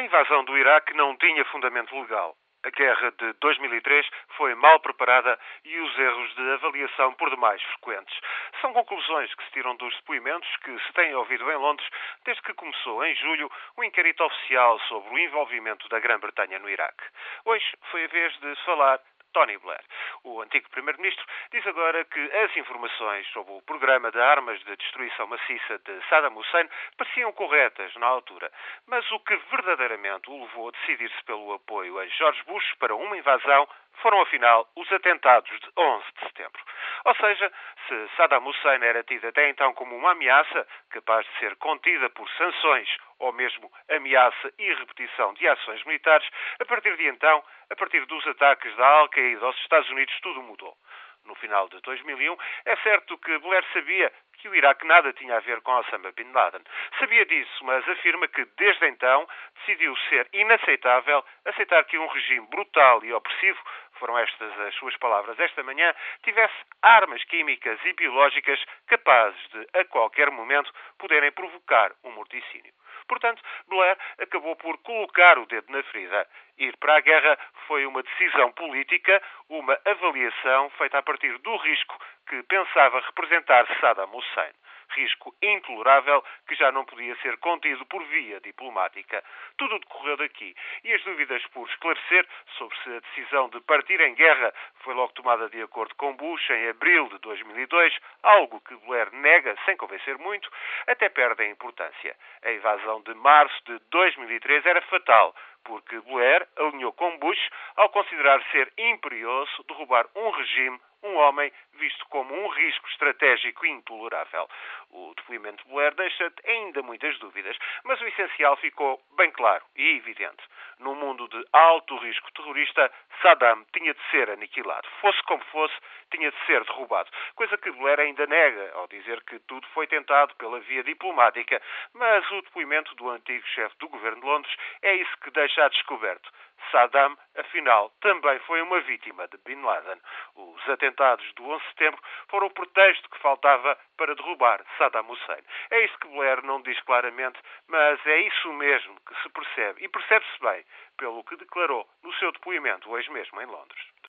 A invasão do Iraque não tinha fundamento legal. A guerra de 2003 foi mal preparada e os erros de avaliação por demais frequentes. São conclusões que se tiram dos depoimentos que se têm ouvido em Londres desde que começou em julho o inquérito oficial sobre o envolvimento da Grã-Bretanha no Iraque. Hoje foi a vez de falar Tony Blair. O antigo Primeiro-Ministro diz agora que as informações sobre o programa de armas de destruição maciça de Saddam Hussein pareciam corretas na altura, mas o que verdadeiramente o levou a decidir-se pelo apoio a George Bush para uma invasão foram, afinal, os atentados de 11 de setembro. Ou seja, se Saddam Hussein era tido até então como uma ameaça, capaz de ser contida por sanções ou mesmo ameaça e repetição de ações militares, a partir de então, a partir dos ataques da Al-Qaeda aos Estados Unidos, tudo mudou. No final de 2001, é certo que Blair sabia que o Iraque nada tinha a ver com Osama Bin Laden. Sabia disso, mas afirma que desde então decidiu ser inaceitável aceitar que um regime brutal e opressivo, foram estas as suas palavras esta manhã, tivesse armas químicas e biológicas capazes de, a qualquer momento, poderem provocar um morticínio. Portanto, Blair acabou por colocar o dedo na ferida. Ir para a guerra foi uma decisão política, uma avaliação feita a partir do risco que pensava representar Saddam Hussein risco intolerável que já não podia ser contido por via diplomática. Tudo decorreu daqui e as dúvidas por esclarecer sobre se a decisão de partir em guerra foi logo tomada de acordo com Bush em abril de 2002, algo que Blair nega sem convencer muito, até perdem importância. A invasão de março de 2003 era fatal porque Blair alinhou com Bush ao considerar ser imperioso derrubar um regime um homem visto como um risco estratégico intolerável. O depoimento de Blair deixa ainda muitas dúvidas, mas o essencial ficou bem claro e evidente. Num mundo de alto risco terrorista, Saddam tinha de ser aniquilado. Fosse como fosse, tinha de ser derrubado. Coisa que Blair ainda nega, ao dizer que tudo foi tentado pela via diplomática. Mas o depoimento do antigo chefe do governo de Londres é isso que deixa a descoberto. Saddam, afinal, também foi uma vítima de Bin Laden. Os atentados do 11 de setembro foram o pretexto que faltava para derrubar Saddam Hussein. É isso que Blair não diz claramente, mas é isso mesmo que se percebe, percebe-se bem, pelo que declarou no seu depoimento hoje mesmo em Londres.